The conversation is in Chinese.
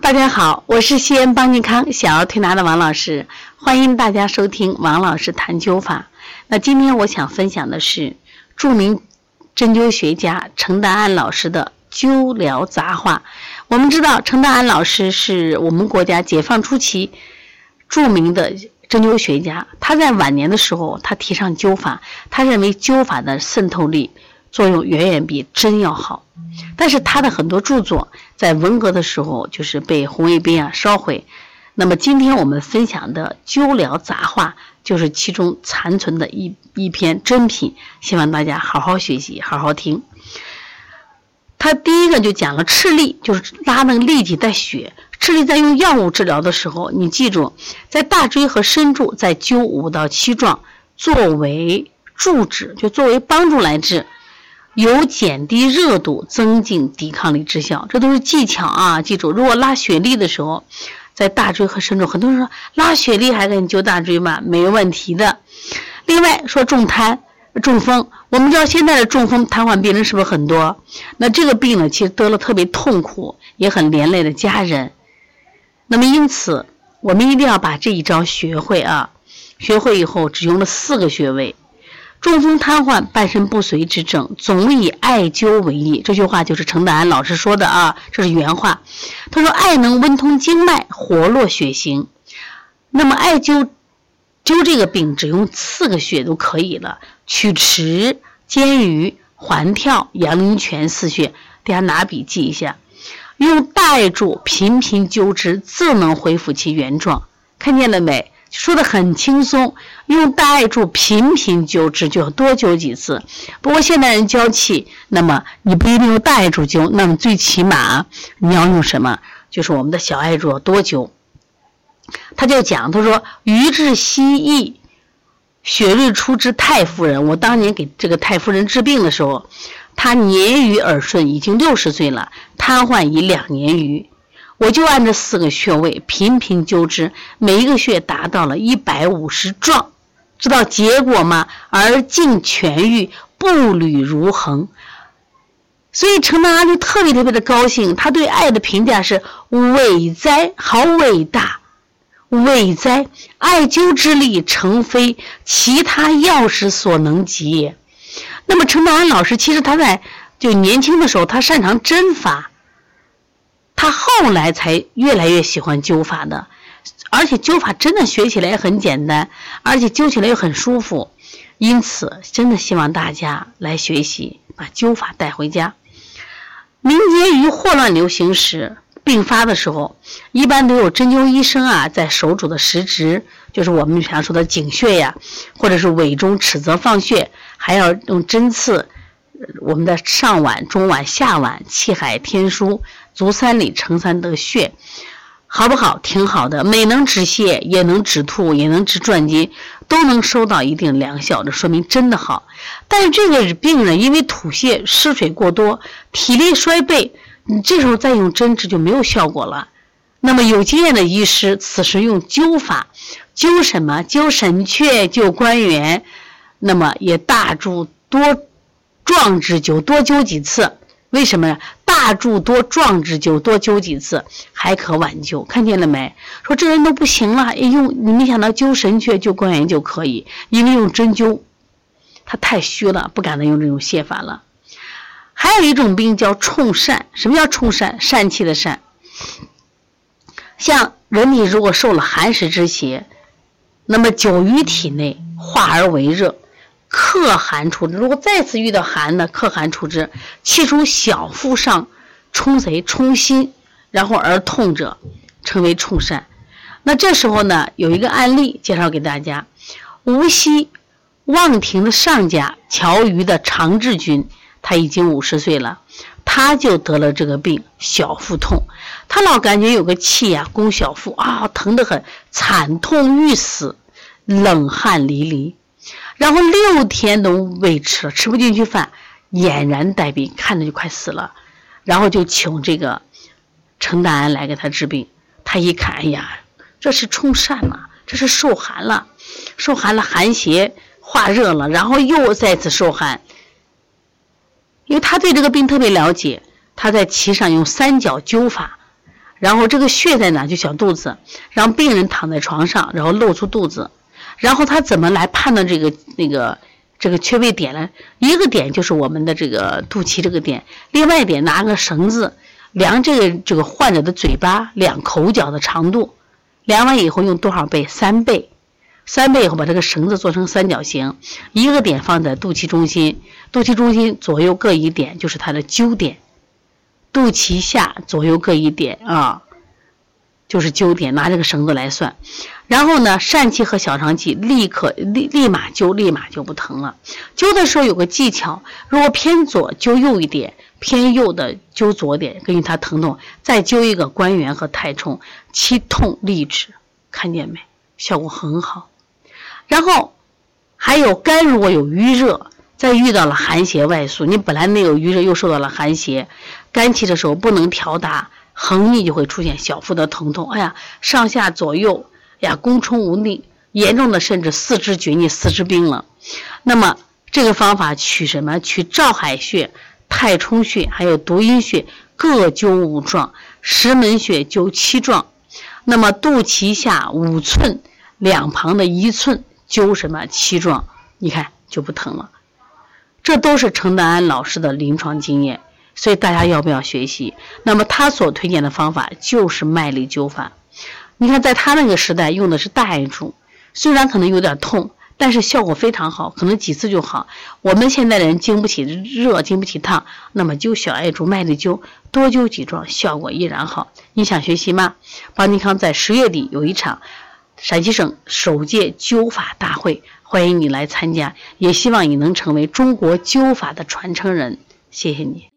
大家好，我是西安邦尼康小儿推拿的王老师，欢迎大家收听王老师谈灸法。那今天我想分享的是著名针灸学家程达安老师的灸疗杂话。我们知道程达安老师是我们国家解放初期著名的针灸学家，他在晚年的时候，他提倡灸法，他认为灸法的渗透力。作用远远比针要好，但是他的很多著作在文革的时候就是被红卫兵啊烧毁。那么今天我们分享的《灸疗杂话》就是其中残存的一一篇珍品，希望大家好好学习，好好听。他第一个就讲了赤痢，就是拉那个痢体带血。赤痢在用药物治疗的时候，你记住，在大椎和深柱再灸五到七壮，作为助治，就作为帮助来治。有减低热度、增进抵抗力之效，这都是技巧啊！记住，如果拉血力的时候，在大椎和深柱，很多人说拉血力还给你灸大椎吗？没问题的。另外说中瘫、中风，我们知道现在的中风瘫痪病人是不是很多？那这个病呢，其实得了特别痛苦，也很连累了家人。那么因此，我们一定要把这一招学会啊！学会以后，只用了四个穴位。中风瘫痪、半身不遂之症，总以艾灸为宜。这句话就是程达安老师说的啊，这是原话。他说：“艾能温通经脉，活络血行。那么艾灸灸这个病，只用四个穴都可以了：曲池、肩盂、环跳、阳陵泉四穴。大家拿笔记一下，用大艾柱频频灸之，自能恢复其原状。看见了没？”说的很轻松，用大艾柱频频灸治，就要多灸几次。不过现代人娇气，那么你不一定用大艾柱灸，那么最起码你要用什么？就是我们的小艾柱多灸。他就讲，他说：“余治西翼，雪日出之太夫人。我当年给这个太夫人治病的时候，她年余耳顺，已经六十岁了，瘫痪已两年余。”我就按这四个穴位频频灸之，每一个穴达到了一百五十壮，知道结果吗？而尽痊愈，步履如恒。所以程道安就特别特别的高兴，他对爱的评价是伟哉，好伟大，伟哉！艾灸之力，诚非其他药师所能及。那么程道安老师其实他在就年轻的时候，他擅长针法。后来才越来越喜欢灸法的，而且灸法真的学起来也很简单，而且灸起来又很舒服，因此真的希望大家来学习，把灸法带回家。民间于霍乱流行时病发的时候，一般都有针灸医生啊在手主的食指，就是我们常说的井穴呀，或者是尾中尺泽放穴，还要用针刺我们的上脘、中脘、下脘、气海、天枢。足三里、承三得穴，好不好？挺好的，美能止泻，也能止吐，也能治转筋，都能收到一定疗效，这说明真的好。但是这个病人因为吐泻、失水过多，体力衰惫，你这时候再用针治就没有效果了。那么有经验的医师，此时用灸法，灸什么？灸神阙，灸关元，那么也大柱多壮之灸，多灸几次。为什么呀？大柱多壮之灸多灸几次还可挽救，看见了没？说这人都不行了，用你没想到灸神阙、灸关元就可以，因为用针灸，他太虚了，不敢再用这种泻法了。还有一种病叫冲疝，什么叫冲疝？疝气的疝。像人体如果受了寒湿之邪，那么久于体内化而为热。克寒出之，如果再次遇到寒呢？克寒出之，气从小腹上冲贼冲心，然后而痛者，称为冲疝。那这时候呢，有一个案例介绍给大家：无锡望亭的上家乔瑜的常志军，他已经五十岁了，他就得了这个病，小腹痛，他老感觉有个气呀攻小腹啊，疼得很，惨痛欲死，冷汗淋漓。然后六天都未吃了，吃不进去饭，俨然带病，看着就快死了。然后就请这个程大安来给他治病。他一看，哎呀，这是冲疝嘛，这是受寒了，受寒了，寒邪化热了，然后又再次受寒。因为他对这个病特别了解，他在其上用三角灸法，然后这个穴在哪？就小肚子，让病人躺在床上，然后露出肚子，然后他怎么来判断这个那个这个缺位点呢？一个点就是我们的这个肚脐这个点，另外一点拿个绳子量这个这个患者的嘴巴两口角的长度，量完以后用多少倍？三倍，三倍以后把这个绳子做成三角形，一个点放在肚脐中心，肚脐中心左右各一点，就是它的灸点。肚脐下左右各一点啊，就是灸点，拿这个绳子来算。然后呢，疝气和小肠气立刻立立马灸，立马就不疼了。灸的时候有个技巧，如果偏左灸右一点，偏右的灸左点，根据它疼痛再灸一个关元和太冲，其痛立止，看见没？效果很好。然后还有肝如果有淤热。再遇到了寒邪外宿，你本来没有余热，又受到了寒邪，肝气的时候不能调达，横逆就会出现小腹的疼痛。哎呀，上下左右呀，宫冲无力，严重的甚至四肢厥逆、四肢冰冷。那么这个方法取什么？取照海穴、太冲穴，还有独阴穴，各灸五壮；石门穴灸七壮。那么肚脐下五寸两旁的一寸灸什么七壮？你看就不疼了。这都是程德安老师的临床经验，所以大家要不要学习？那么他所推荐的方法就是麦粒灸法。你看，在他那个时代用的是大艾柱，虽然可能有点痛，但是效果非常好，可能几次就好。我们现在的人经不起热，经不起烫，那么灸小艾柱、麦粒灸，多灸几壮，效果依然好。你想学习吗？邦尼康在十月底有一场陕西省首届灸法大会。欢迎你来参加，也希望你能成为中国灸法的传承人。谢谢你。